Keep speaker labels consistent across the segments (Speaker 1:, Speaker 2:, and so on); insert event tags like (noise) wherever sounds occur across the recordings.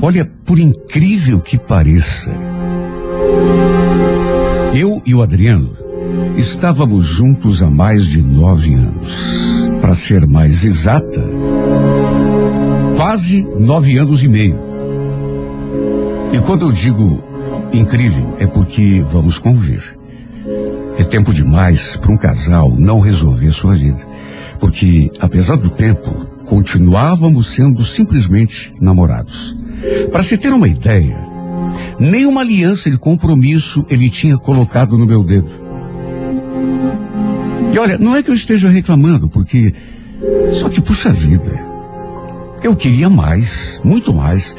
Speaker 1: Olha, por incrível que pareça, eu e o Adriano estávamos juntos há mais de nove anos. Para ser mais exata, quase nove anos e meio. E quando eu digo incrível, é porque vamos conviver. É tempo demais para um casal não resolver sua vida. Porque, apesar do tempo, continuávamos sendo simplesmente namorados. Para se ter uma ideia, nenhuma aliança de compromisso ele tinha colocado no meu dedo. E olha, não é que eu esteja reclamando, porque. Só que, puxa vida, eu queria mais, muito mais.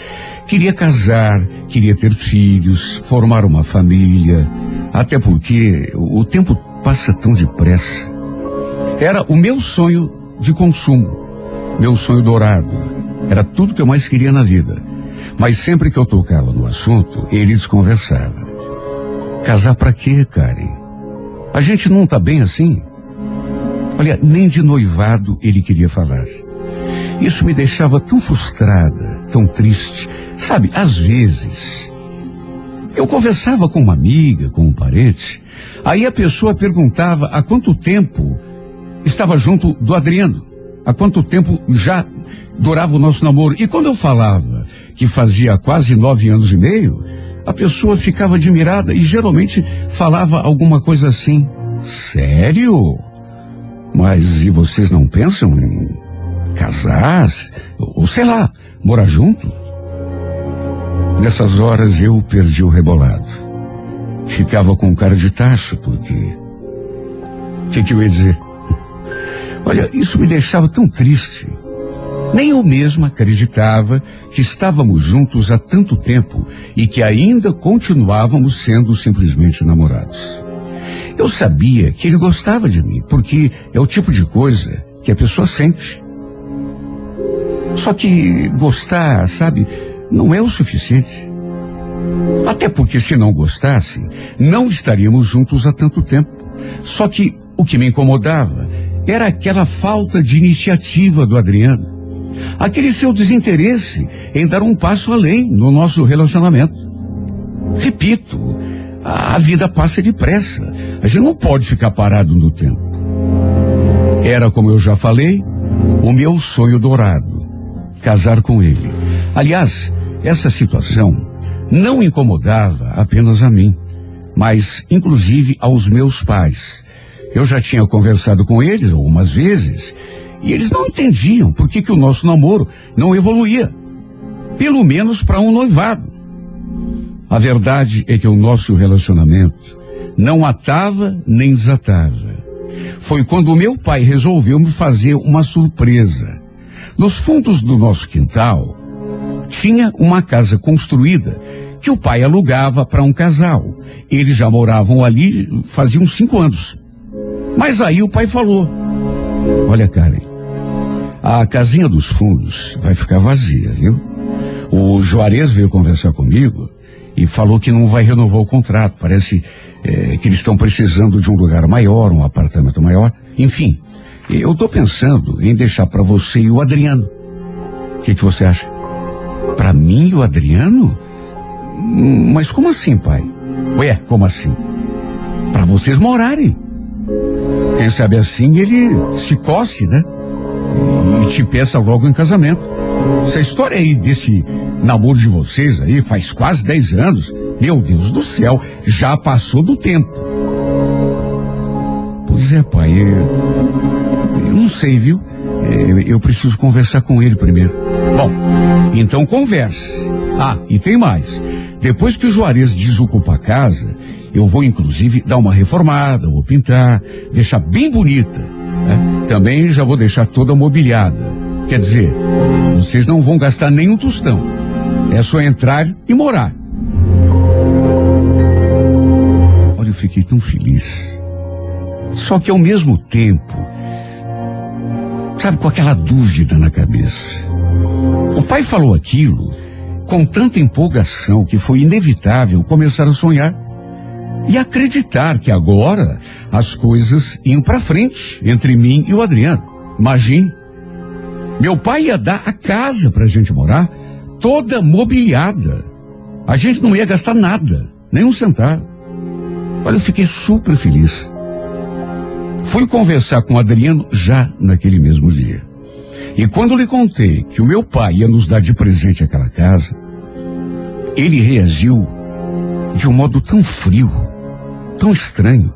Speaker 1: Queria casar, queria ter filhos, formar uma família. Até porque o tempo passa tão depressa. Era o meu sonho de consumo, meu sonho dourado. Era tudo que eu mais queria na vida. Mas sempre que eu tocava no assunto, ele desconversava. Casar para quê, Karen? A gente não tá bem assim? Olha, nem de noivado ele queria falar. Isso me deixava tão frustrada, tão triste. Sabe, às vezes, eu conversava com uma amiga, com um parente, aí a pessoa perguntava há quanto tempo estava junto do Adriano, há quanto tempo já durava o nosso namoro. E quando eu falava que fazia quase nove anos e meio, a pessoa ficava admirada e geralmente falava alguma coisa assim. Sério? Mas e vocês não pensam em casar? Ou sei lá, morar junto? Nessas horas eu perdi o rebolado. Ficava com cara de tacho, porque. O que, que eu ia dizer? Olha, isso me deixava tão triste. Nem eu mesma acreditava que estávamos juntos há tanto tempo e que ainda continuávamos sendo simplesmente namorados. Eu sabia que ele gostava de mim, porque é o tipo de coisa que a pessoa sente. Só que gostar, sabe, não é o suficiente. Até porque se não gostasse, não estaríamos juntos há tanto tempo. Só que o que me incomodava era aquela falta de iniciativa do Adriano. Aquele seu desinteresse em dar um passo além no nosso relacionamento. Repito, a vida passa depressa. A gente não pode ficar parado no tempo. Era, como eu já falei, o meu sonho dourado. Casar com ele. Aliás, essa situação não incomodava apenas a mim, mas inclusive aos meus pais. Eu já tinha conversado com eles algumas vezes e eles não entendiam por que, que o nosso namoro não evoluía. Pelo menos para um noivado. A verdade é que o nosso relacionamento não atava nem desatava. Foi quando o meu pai resolveu me fazer uma surpresa. Nos fundos do nosso quintal, tinha uma casa construída que o pai alugava para um casal. Eles já moravam ali faziam cinco anos. Mas aí o pai falou: Olha, Karen, a casinha dos fundos vai ficar vazia, viu? O Juarez veio conversar comigo e falou que não vai renovar o contrato. Parece é, que eles estão precisando de um lugar maior, um apartamento maior. Enfim, eu estou pensando em deixar para você e o Adriano. O que, que você acha? Para mim e o Adriano? Hum, mas como assim, pai? Ué, como assim? Para vocês morarem. Quem sabe assim ele se coce, né? E te peça logo em casamento. Essa história aí desse namoro de vocês aí faz quase 10 anos. Meu Deus do céu, já passou do tempo. Pois é, pai, eu, eu não sei, viu? Eu, eu preciso conversar com ele primeiro. Bom, então converse. Ah, e tem mais. Depois que o Juarez desocupa a casa, eu vou inclusive dar uma reformada, vou pintar, deixar bem bonita. Né? Também já vou deixar toda mobiliada. Quer dizer, vocês não vão gastar nenhum tostão. É só entrar e morar. Olha, eu fiquei tão feliz. Só que ao mesmo tempo, sabe, com aquela dúvida na cabeça. O pai falou aquilo com tanta empolgação que foi inevitável começar a sonhar e acreditar que agora as coisas iam para frente entre mim e o Adriano. Imagine. Meu pai ia dar a casa para a gente morar, toda mobiliada. A gente não ia gastar nada, nem um centavo. Olha, eu fiquei super feliz. Fui conversar com o Adriano já naquele mesmo dia. E quando lhe contei que o meu pai ia nos dar de presente aquela casa, ele reagiu de um modo tão frio, tão estranho.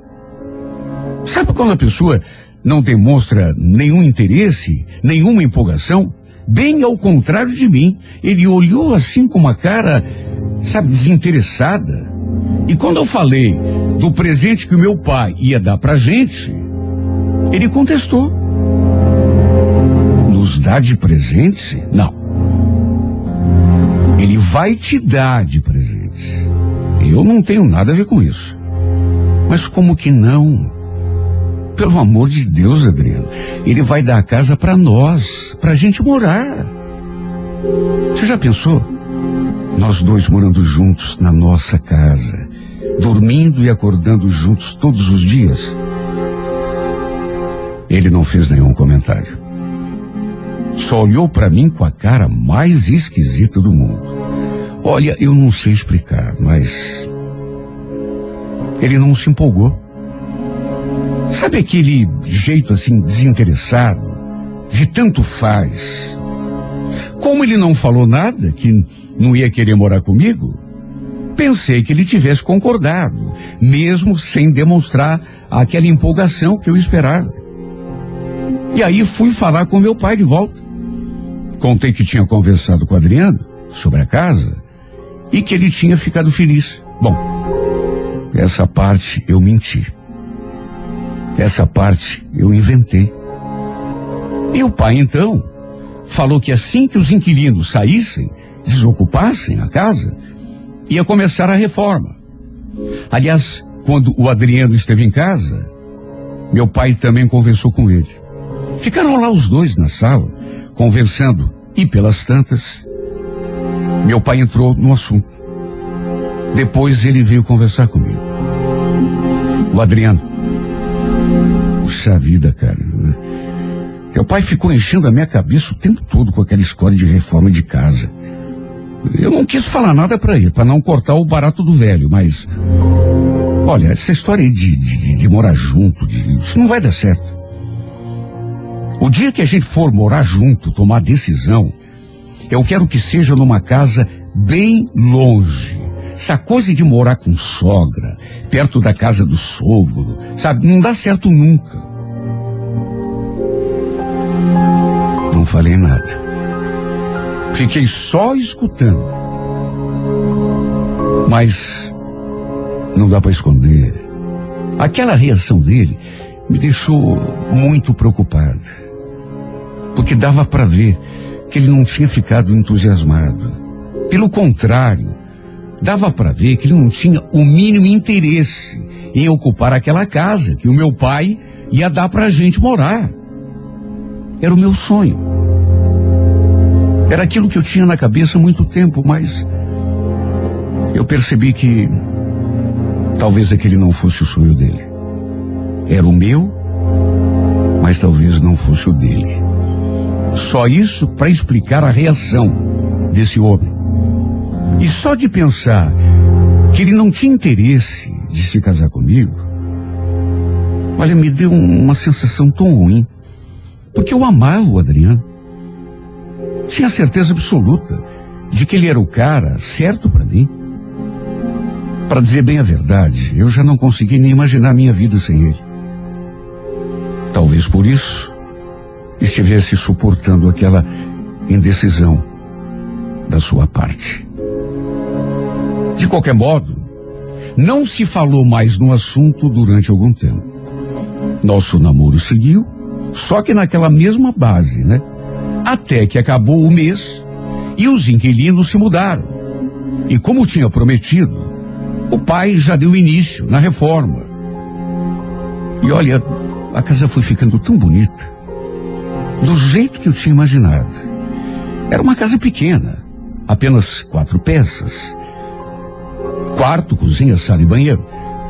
Speaker 1: Sabe quando a pessoa não demonstra nenhum interesse, nenhuma empolgação? Bem ao contrário de mim, ele olhou assim com uma cara, sabe, desinteressada. E quando eu falei do presente que o meu pai ia dar pra gente, ele contestou. Nos dá de presente? Não. Ele vai te dar de presente. Eu não tenho nada a ver com isso. Mas como que não? Pelo amor de Deus, Adriano. Ele vai dar a casa para nós, pra gente morar. Você já pensou? Nós dois morando juntos na nossa casa, dormindo e acordando juntos todos os dias. Ele não fez nenhum comentário. Só olhou para mim com a cara mais esquisita do mundo. Olha, eu não sei explicar, mas ele não se empolgou. Sabe aquele jeito assim desinteressado, de tanto faz? Como ele não falou nada, que não ia querer morar comigo, pensei que ele tivesse concordado, mesmo sem demonstrar aquela empolgação que eu esperava. E aí fui falar com meu pai de volta. Contei que tinha conversado com Adriano sobre a casa e que ele tinha ficado feliz. Bom, essa parte eu menti. Essa parte eu inventei. E o pai então falou que assim que os inquilinos saíssem, desocupassem a casa, ia começar a reforma. Aliás, quando o Adriano esteve em casa, meu pai também conversou com ele. Ficaram lá os dois na sala, conversando, e pelas tantas, meu pai entrou no assunto. Depois ele veio conversar comigo. O Adriano. Puxa vida, cara. Meu pai ficou enchendo a minha cabeça o tempo todo com aquela história de reforma de casa. Eu não quis falar nada para ele, para não cortar o barato do velho, mas. Olha, essa história de, de, de morar junto, de, isso não vai dar certo. O dia que a gente for morar junto, tomar decisão, eu quero que seja numa casa bem longe. Essa coisa de morar com sogra, perto da casa do sogro, sabe, não dá certo nunca. Não falei nada. Fiquei só escutando. Mas não dá para esconder. Aquela reação dele me deixou muito preocupado. Porque dava para ver que ele não tinha ficado entusiasmado. Pelo contrário, dava para ver que ele não tinha o mínimo interesse em ocupar aquela casa que o meu pai ia dar para a gente morar. Era o meu sonho. Era aquilo que eu tinha na cabeça há muito tempo, mas eu percebi que talvez aquele não fosse o sonho dele. Era o meu, mas talvez não fosse o dele. Só isso para explicar a reação desse homem. E só de pensar que ele não tinha interesse de se casar comigo, olha, me deu uma sensação tão ruim. Porque eu amava o Adriano. Tinha certeza absoluta de que ele era o cara certo para mim. Para dizer bem a verdade, eu já não consegui nem imaginar minha vida sem ele. Talvez por isso estivesse suportando aquela indecisão da sua parte. De qualquer modo, não se falou mais no assunto durante algum tempo. Nosso namoro seguiu, só que naquela mesma base, né? Até que acabou o mês e os inquilinos se mudaram. E como tinha prometido, o pai já deu início na reforma. E olha, a casa foi ficando tão bonita, do jeito que eu tinha imaginado. Era uma casa pequena, apenas quatro peças, quarto, cozinha, sala e banheiro,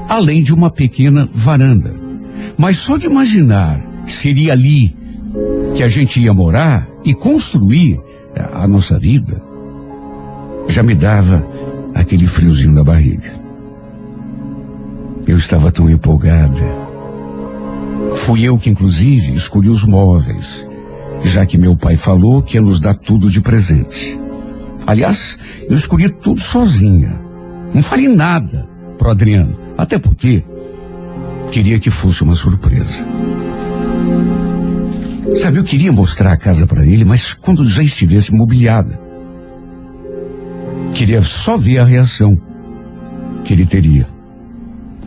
Speaker 1: além de uma pequena varanda. Mas só de imaginar que seria ali que a gente ia morar e construir a nossa vida, já me dava aquele friozinho na barriga. Eu estava tão empolgada. Fui eu que, inclusive, escolhi os móveis, já que meu pai falou que ia nos dar tudo de presente. Aliás, eu escolhi tudo sozinha. Não falei nada pro Adriano, até porque queria que fosse uma surpresa. Sabe, eu queria mostrar a casa para ele, mas quando já estivesse mobiliada. Queria só ver a reação que ele teria.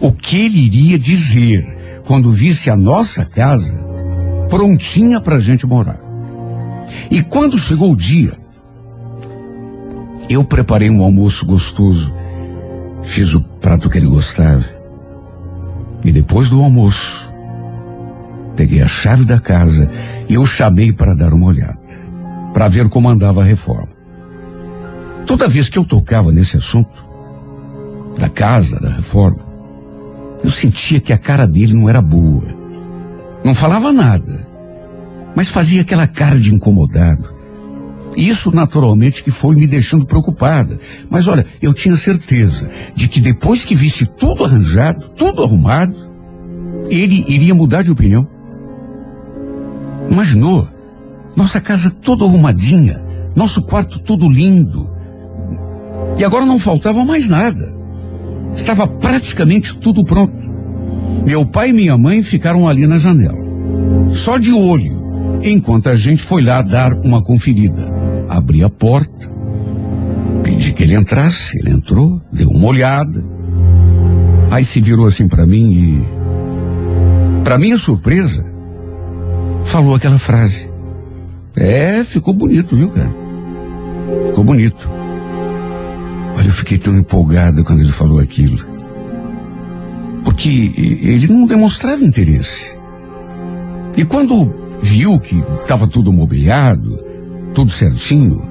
Speaker 1: O que ele iria dizer quando visse a nossa casa prontinha para gente morar. E quando chegou o dia, eu preparei um almoço gostoso, fiz o prato que ele gostava. E depois do almoço, peguei a chave da casa e eu chamei para dar uma olhada, para ver como andava a reforma. Toda vez que eu tocava nesse assunto, da casa, da reforma, eu sentia que a cara dele não era boa. Não falava nada, mas fazia aquela cara de incomodado. Isso naturalmente que foi me deixando preocupada. Mas olha, eu tinha certeza de que depois que visse tudo arranjado, tudo arrumado, ele iria mudar de opinião. Imaginou? Nossa casa toda arrumadinha, nosso quarto todo lindo. E agora não faltava mais nada. Estava praticamente tudo pronto. Meu pai e minha mãe ficaram ali na janela, só de olho, enquanto a gente foi lá dar uma conferida. Abri a porta, pedi que ele entrasse, ele entrou, deu uma olhada. Aí se virou assim para mim e, para minha surpresa, falou aquela frase. É, ficou bonito, viu, cara? Ficou bonito. Olha, eu fiquei tão empolgado quando ele falou aquilo. Porque ele não demonstrava interesse. E quando viu que estava tudo mobiliado, tudo certinho,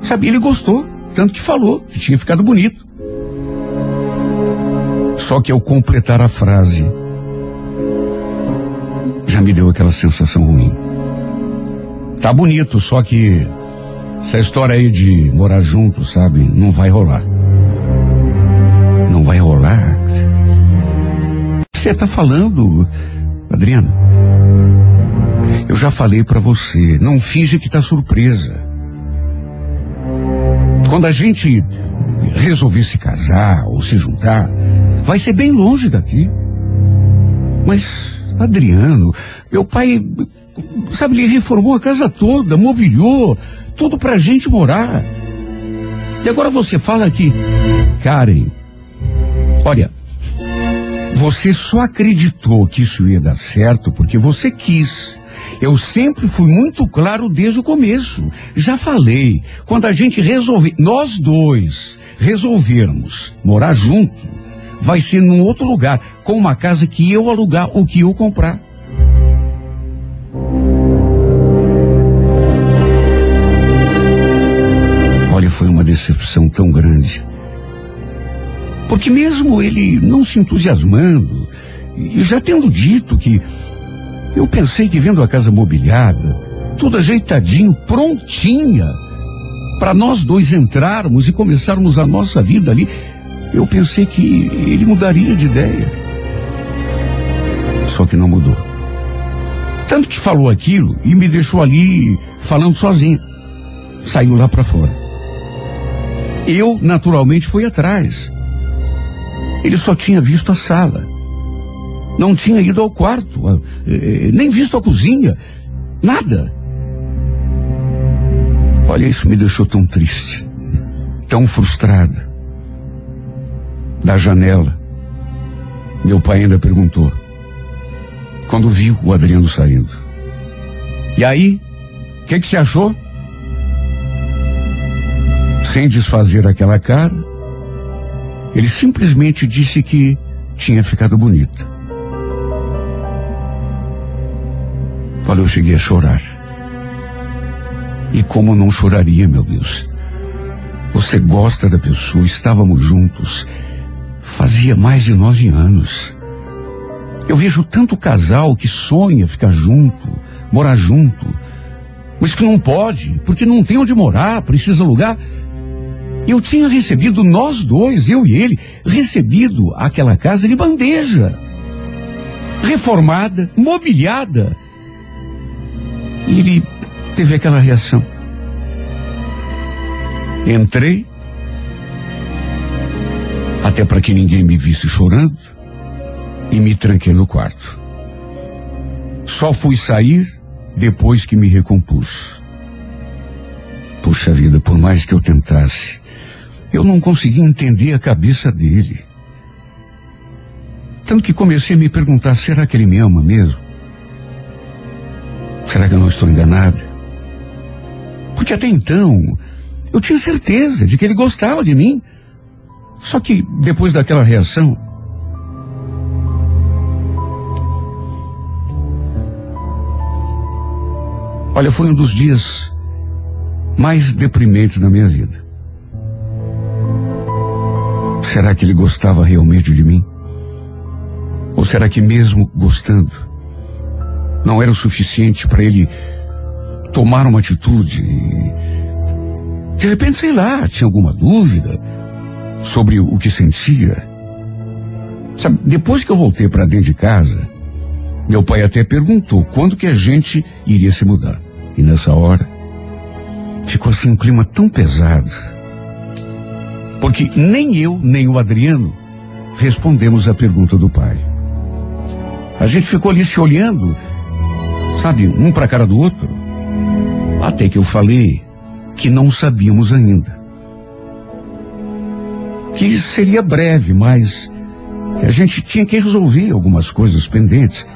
Speaker 1: sabe, ele gostou, tanto que falou que tinha ficado bonito. Só que ao completar a frase, já me deu aquela sensação ruim. Tá bonito, só que essa história aí de morar junto, sabe, não vai rolar. Não vai rolar. Você tá falando, Adriana? Eu já falei para você, não finge que tá surpresa. Quando a gente resolver se casar ou se juntar, vai ser bem longe daqui. Mas, Adriano, meu pai, sabe, ele reformou a casa toda, mobiliou, tudo pra gente morar. E agora você fala que, Karen, olha, você só acreditou que isso ia dar certo porque você quis. Eu sempre fui muito claro desde o começo. Já falei, quando a gente resolver, nós dois resolvermos morar junto, vai ser num outro lugar, com uma casa que eu alugar ou que eu comprar. Olha, foi uma decepção tão grande. Porque mesmo ele não se entusiasmando, e já tendo dito que eu pensei que vendo a casa mobiliada, tudo ajeitadinho, prontinha, para nós dois entrarmos e começarmos a nossa vida ali, eu pensei que ele mudaria de ideia. Só que não mudou. Tanto que falou aquilo e me deixou ali falando sozinho. Saiu lá para fora. Eu, naturalmente, fui atrás. Ele só tinha visto a sala. Não tinha ido ao quarto, nem visto a cozinha. Nada. Olha, isso me deixou tão triste, tão frustrada. Da janela, meu pai ainda perguntou, quando viu o Adriano saindo. E aí, o que, que você achou? Sem desfazer aquela cara, ele simplesmente disse que tinha ficado bonita. Olha, eu cheguei a chorar. E como não choraria, meu Deus? Você gosta da pessoa, estávamos juntos. Fazia mais de nove anos. Eu vejo tanto casal que sonha ficar junto, morar junto, mas que não pode, porque não tem onde morar, precisa alugar. Eu tinha recebido, nós dois, eu e ele, recebido aquela casa de bandeja. Reformada, mobiliada. E ele teve aquela reação. Entrei, até para que ninguém me visse chorando, e me tranquei no quarto. Só fui sair depois que me recompus. Puxa vida, por mais que eu tentasse, eu não conseguia entender a cabeça dele. Tanto que comecei a me perguntar: será que ele me ama mesmo? Será que eu não estou enganada? Porque até então, eu tinha certeza de que ele gostava de mim. Só que depois daquela reação, olha, foi um dos dias mais deprimentes da minha vida. Será que ele gostava realmente de mim? Ou será que mesmo gostando, não era o suficiente para ele tomar uma atitude? De repente, sei lá, tinha alguma dúvida sobre o que sentia. Sabe, depois que eu voltei para dentro de casa, meu pai até perguntou quando que a gente iria se mudar. E nessa hora, ficou assim um clima tão pesado porque nem eu, nem o Adriano respondemos a pergunta do pai. A gente ficou ali se olhando, sabe, um para cara do outro. Até que eu falei que não sabíamos ainda. Que seria breve, mas que a gente tinha que resolver algumas coisas pendentes.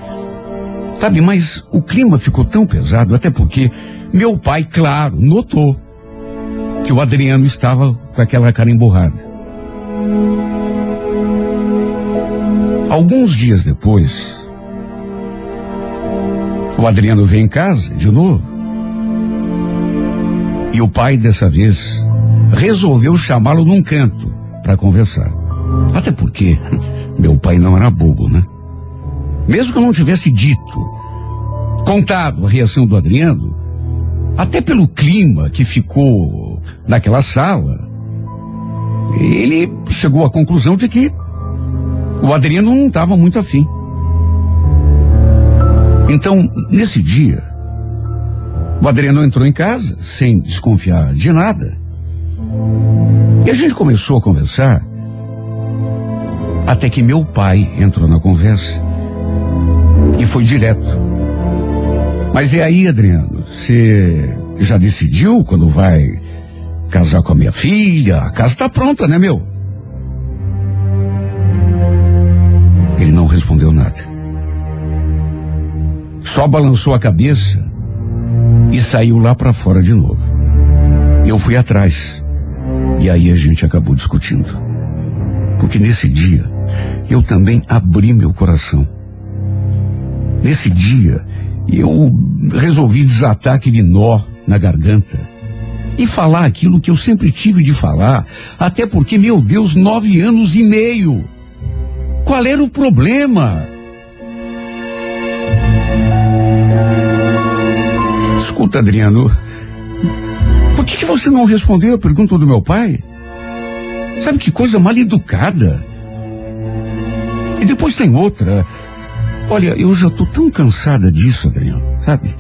Speaker 1: Sabe, mas o clima ficou tão pesado, até porque meu pai, claro, notou que o Adriano estava com aquela cara emburrada. Alguns dias depois, o Adriano veio em casa de novo. E o pai, dessa vez, resolveu chamá-lo num canto para conversar. Até porque (laughs) meu pai não era bobo, né? Mesmo que eu não tivesse dito, contado a reação do Adriano, até pelo clima que ficou naquela sala, ele chegou à conclusão de que o Adriano não estava muito afim. Então, nesse dia, o Adriano entrou em casa sem desconfiar de nada. E a gente começou a conversar até que meu pai entrou na conversa e foi direto. Mas é aí, Adriano, você já decidiu quando vai casar com a minha filha, a casa está pronta, né, meu? Ele não respondeu nada. Só balançou a cabeça e saiu lá para fora de novo. Eu fui atrás. E aí a gente acabou discutindo. Porque nesse dia eu também abri meu coração. Nesse dia eu resolvi desatar aquele nó na garganta e falar aquilo que eu sempre tive de falar, até porque, meu Deus, nove anos e meio. Qual era o problema? Escuta, Adriano, por que, que você não respondeu a pergunta do meu pai? Sabe que coisa mal educada. E depois tem outra. Olha, eu já estou tão cansada disso, Adriano, sabe?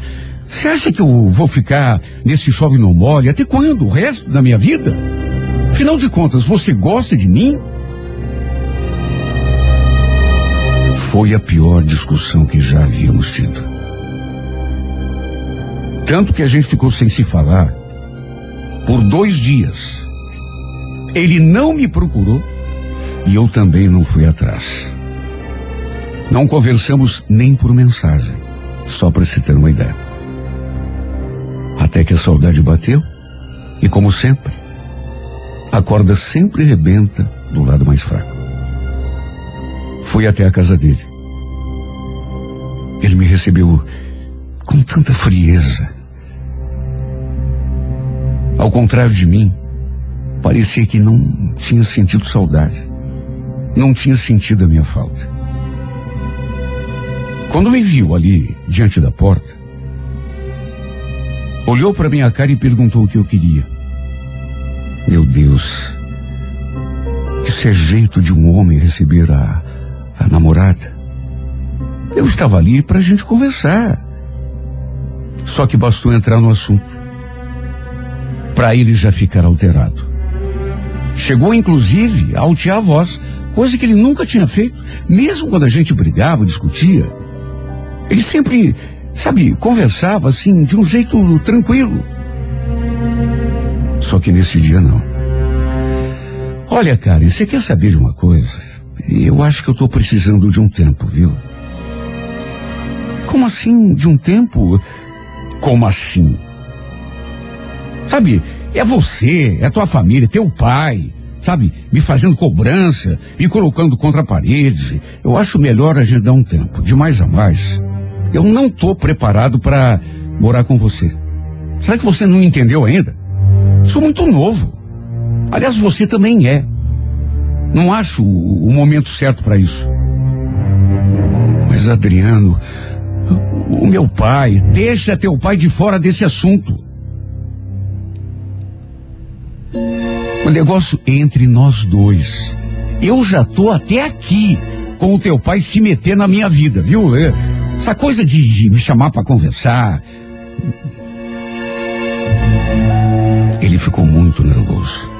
Speaker 1: Você acha que eu vou ficar nesse chove não mole até quando? O resto da minha vida? Afinal de contas, você gosta de mim? Foi a pior discussão que já havíamos tido. Tanto que a gente ficou sem se falar por dois dias. Ele não me procurou e eu também não fui atrás. Não conversamos nem por mensagem, só para se ter uma ideia. Até que a saudade bateu e, como sempre, a corda sempre rebenta do lado mais fraco. Fui até a casa dele. Ele me recebeu com tanta frieza. Ao contrário de mim, parecia que não tinha sentido saudade. Não tinha sentido a minha falta. Quando me viu ali diante da porta, Olhou para minha cara e perguntou o que eu queria. Meu Deus. Isso é jeito de um homem receber a, a namorada. Eu estava ali para a gente conversar. Só que bastou entrar no assunto. Para ele já ficar alterado. Chegou inclusive a altear a voz, coisa que ele nunca tinha feito, mesmo quando a gente brigava, discutia. Ele sempre, sabe, conversava assim, de um jeito tranquilo. Só que nesse dia não. Olha, Karen, você quer saber de uma coisa? Eu acho que eu estou precisando de um tempo, viu? Como assim, de um tempo? Como assim? Sabe, é você, é tua família, teu pai, sabe, me fazendo cobrança, me colocando contra a parede. Eu acho melhor a gente dar um tempo, de mais a mais. Eu não estou preparado para morar com você. Será que você não entendeu ainda? Sou muito novo. Aliás, você também é. Não acho o, o momento certo para isso. Mas, Adriano, o meu pai, deixa teu pai de fora desse assunto. O negócio entre nós dois. Eu já tô até aqui com o teu pai se meter na minha vida, viu? É, essa coisa de, de me chamar para conversar. Ele ficou muito nervoso.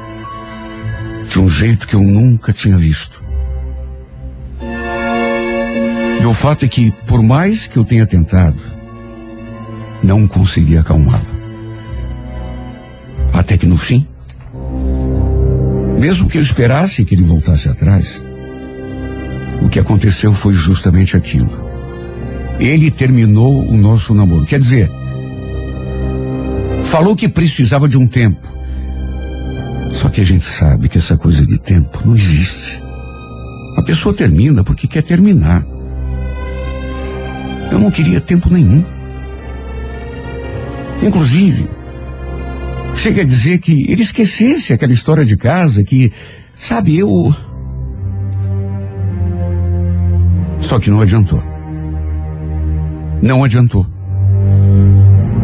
Speaker 1: De um jeito que eu nunca tinha visto. E o fato é que, por mais que eu tenha tentado, não consegui acalmá-lo. Até que no fim, mesmo que eu esperasse que ele voltasse atrás, o que aconteceu foi justamente aquilo. Ele terminou o nosso namoro. Quer dizer, falou que precisava de um tempo. Só que a gente sabe que essa coisa de tempo não existe. A pessoa termina porque quer terminar. Eu não queria tempo nenhum. Inclusive, Chega a dizer que ele esquecesse aquela história de casa, que, sabe, eu. Só que não adiantou. Não adiantou.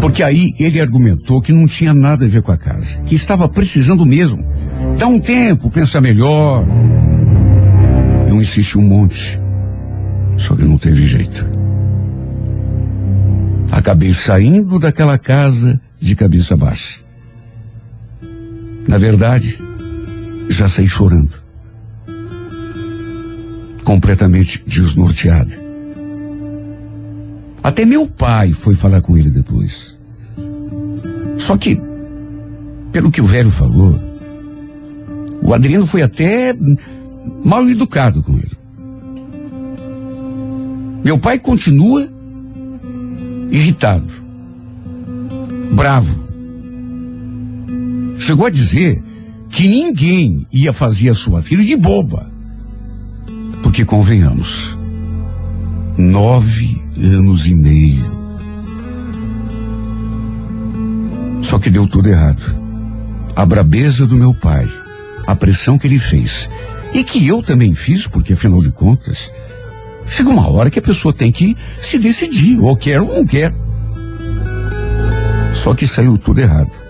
Speaker 1: Porque aí ele argumentou que não tinha nada a ver com a casa, que estava precisando mesmo. Dá um tempo, pensa melhor. Eu insisti um monte. Só que não teve jeito. Acabei saindo daquela casa de cabeça baixa. Na verdade, já saí chorando. Completamente desnorteado. Até meu pai foi falar com ele depois. Só que, pelo que o velho falou, o Adriano foi até mal educado com ele. Meu pai continua irritado, bravo. Chegou a dizer que ninguém ia fazer a sua filha de boba. Porque convenhamos, nove anos e meio. Só que deu tudo errado. A brabeza do meu pai, a pressão que ele fez, e que eu também fiz, porque afinal de contas, chega uma hora que a pessoa tem que se decidir, ou quer ou não quer. Só que saiu tudo errado.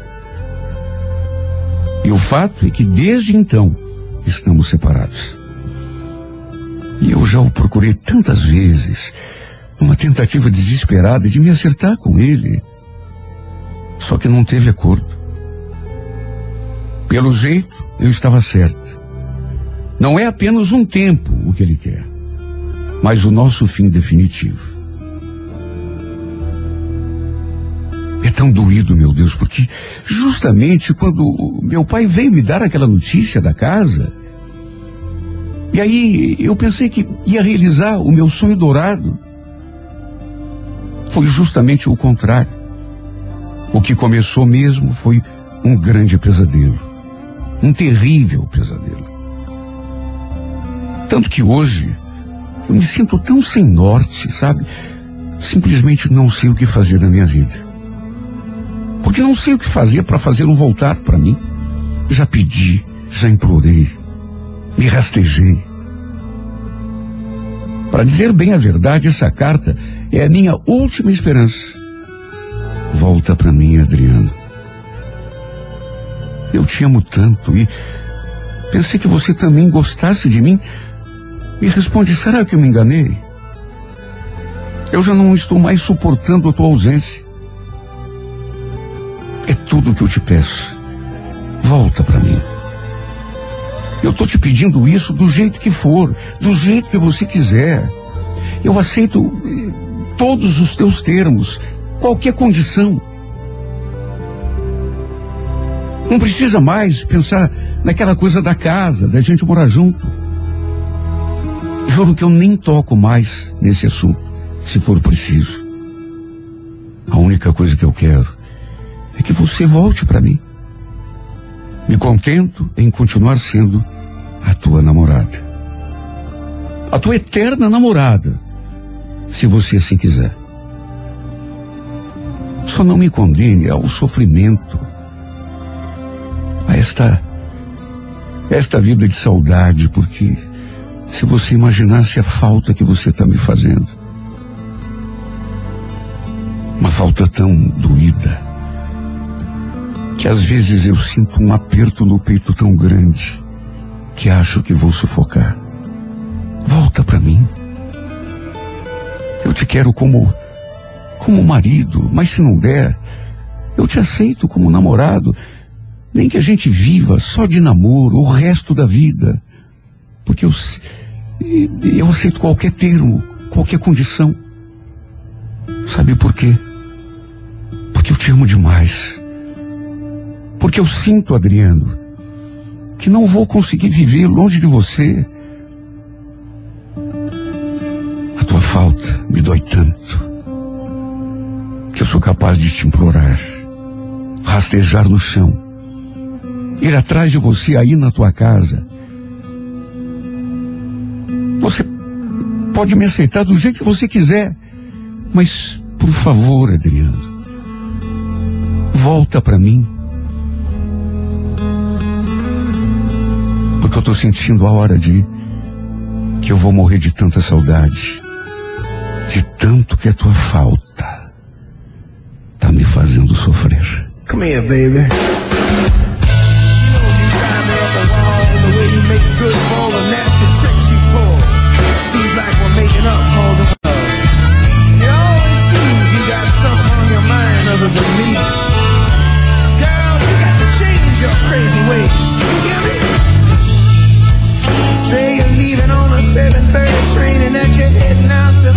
Speaker 1: E o fato é que desde então estamos separados. E eu já o procurei tantas vezes, numa tentativa desesperada de me acertar com ele. Só que não teve acordo. Pelo jeito, eu estava certo. Não é apenas um tempo o que ele quer, mas o nosso fim definitivo. Tão doído, meu Deus, porque justamente quando meu pai veio me dar aquela notícia da casa, e aí eu pensei que ia realizar o meu sonho dourado. Foi justamente o contrário. O que começou mesmo foi um grande pesadelo. Um terrível pesadelo. Tanto que hoje eu me sinto tão sem norte, sabe? Simplesmente não sei o que fazer da minha vida. Porque não sei o que fazer para fazê-lo voltar para mim. Já pedi, já implorei, me rastejei. Para dizer bem a verdade, essa carta é a minha última esperança. Volta para mim, Adriano. Eu te amo tanto e pensei que você também gostasse de mim. Me responde, será que eu me enganei? Eu já não estou mais suportando a tua ausência. Tudo o que eu te peço. Volta para mim. Eu estou te pedindo isso do jeito que for, do jeito que você quiser. Eu aceito eh, todos os teus termos, qualquer condição. Não precisa mais pensar naquela coisa da casa, da gente morar junto. Juro que eu nem toco mais nesse assunto, se for preciso. A única coisa que eu quero é que você volte para mim. Me contento em continuar sendo a tua namorada. A tua eterna namorada, se você assim quiser. Só não me condene ao sofrimento, a esta, esta vida de saudade, porque se você imaginasse a falta que você está me fazendo, uma falta tão doída, que às vezes eu sinto um aperto no peito tão grande que acho que vou sufocar. Volta para mim. Eu te quero como como marido, mas se não der, eu te aceito como namorado, nem que a gente viva só de namoro o resto da vida. Porque eu eu aceito qualquer termo, qualquer condição. Sabe por quê? Porque eu te amo demais. Porque eu sinto, Adriano, que não vou conseguir viver longe de você. A tua falta me dói tanto que eu sou capaz de te implorar, rastejar no chão, ir atrás de você aí na tua casa. Você pode me aceitar do jeito que você quiser, mas por favor, Adriano, volta para mim. Porque eu estou sentindo a hora de que eu vou morrer de tanta saudade, de tanto que a tua falta tá me fazendo sofrer.
Speaker 2: Come here, baby. other than me. and fair training that you're hitting out to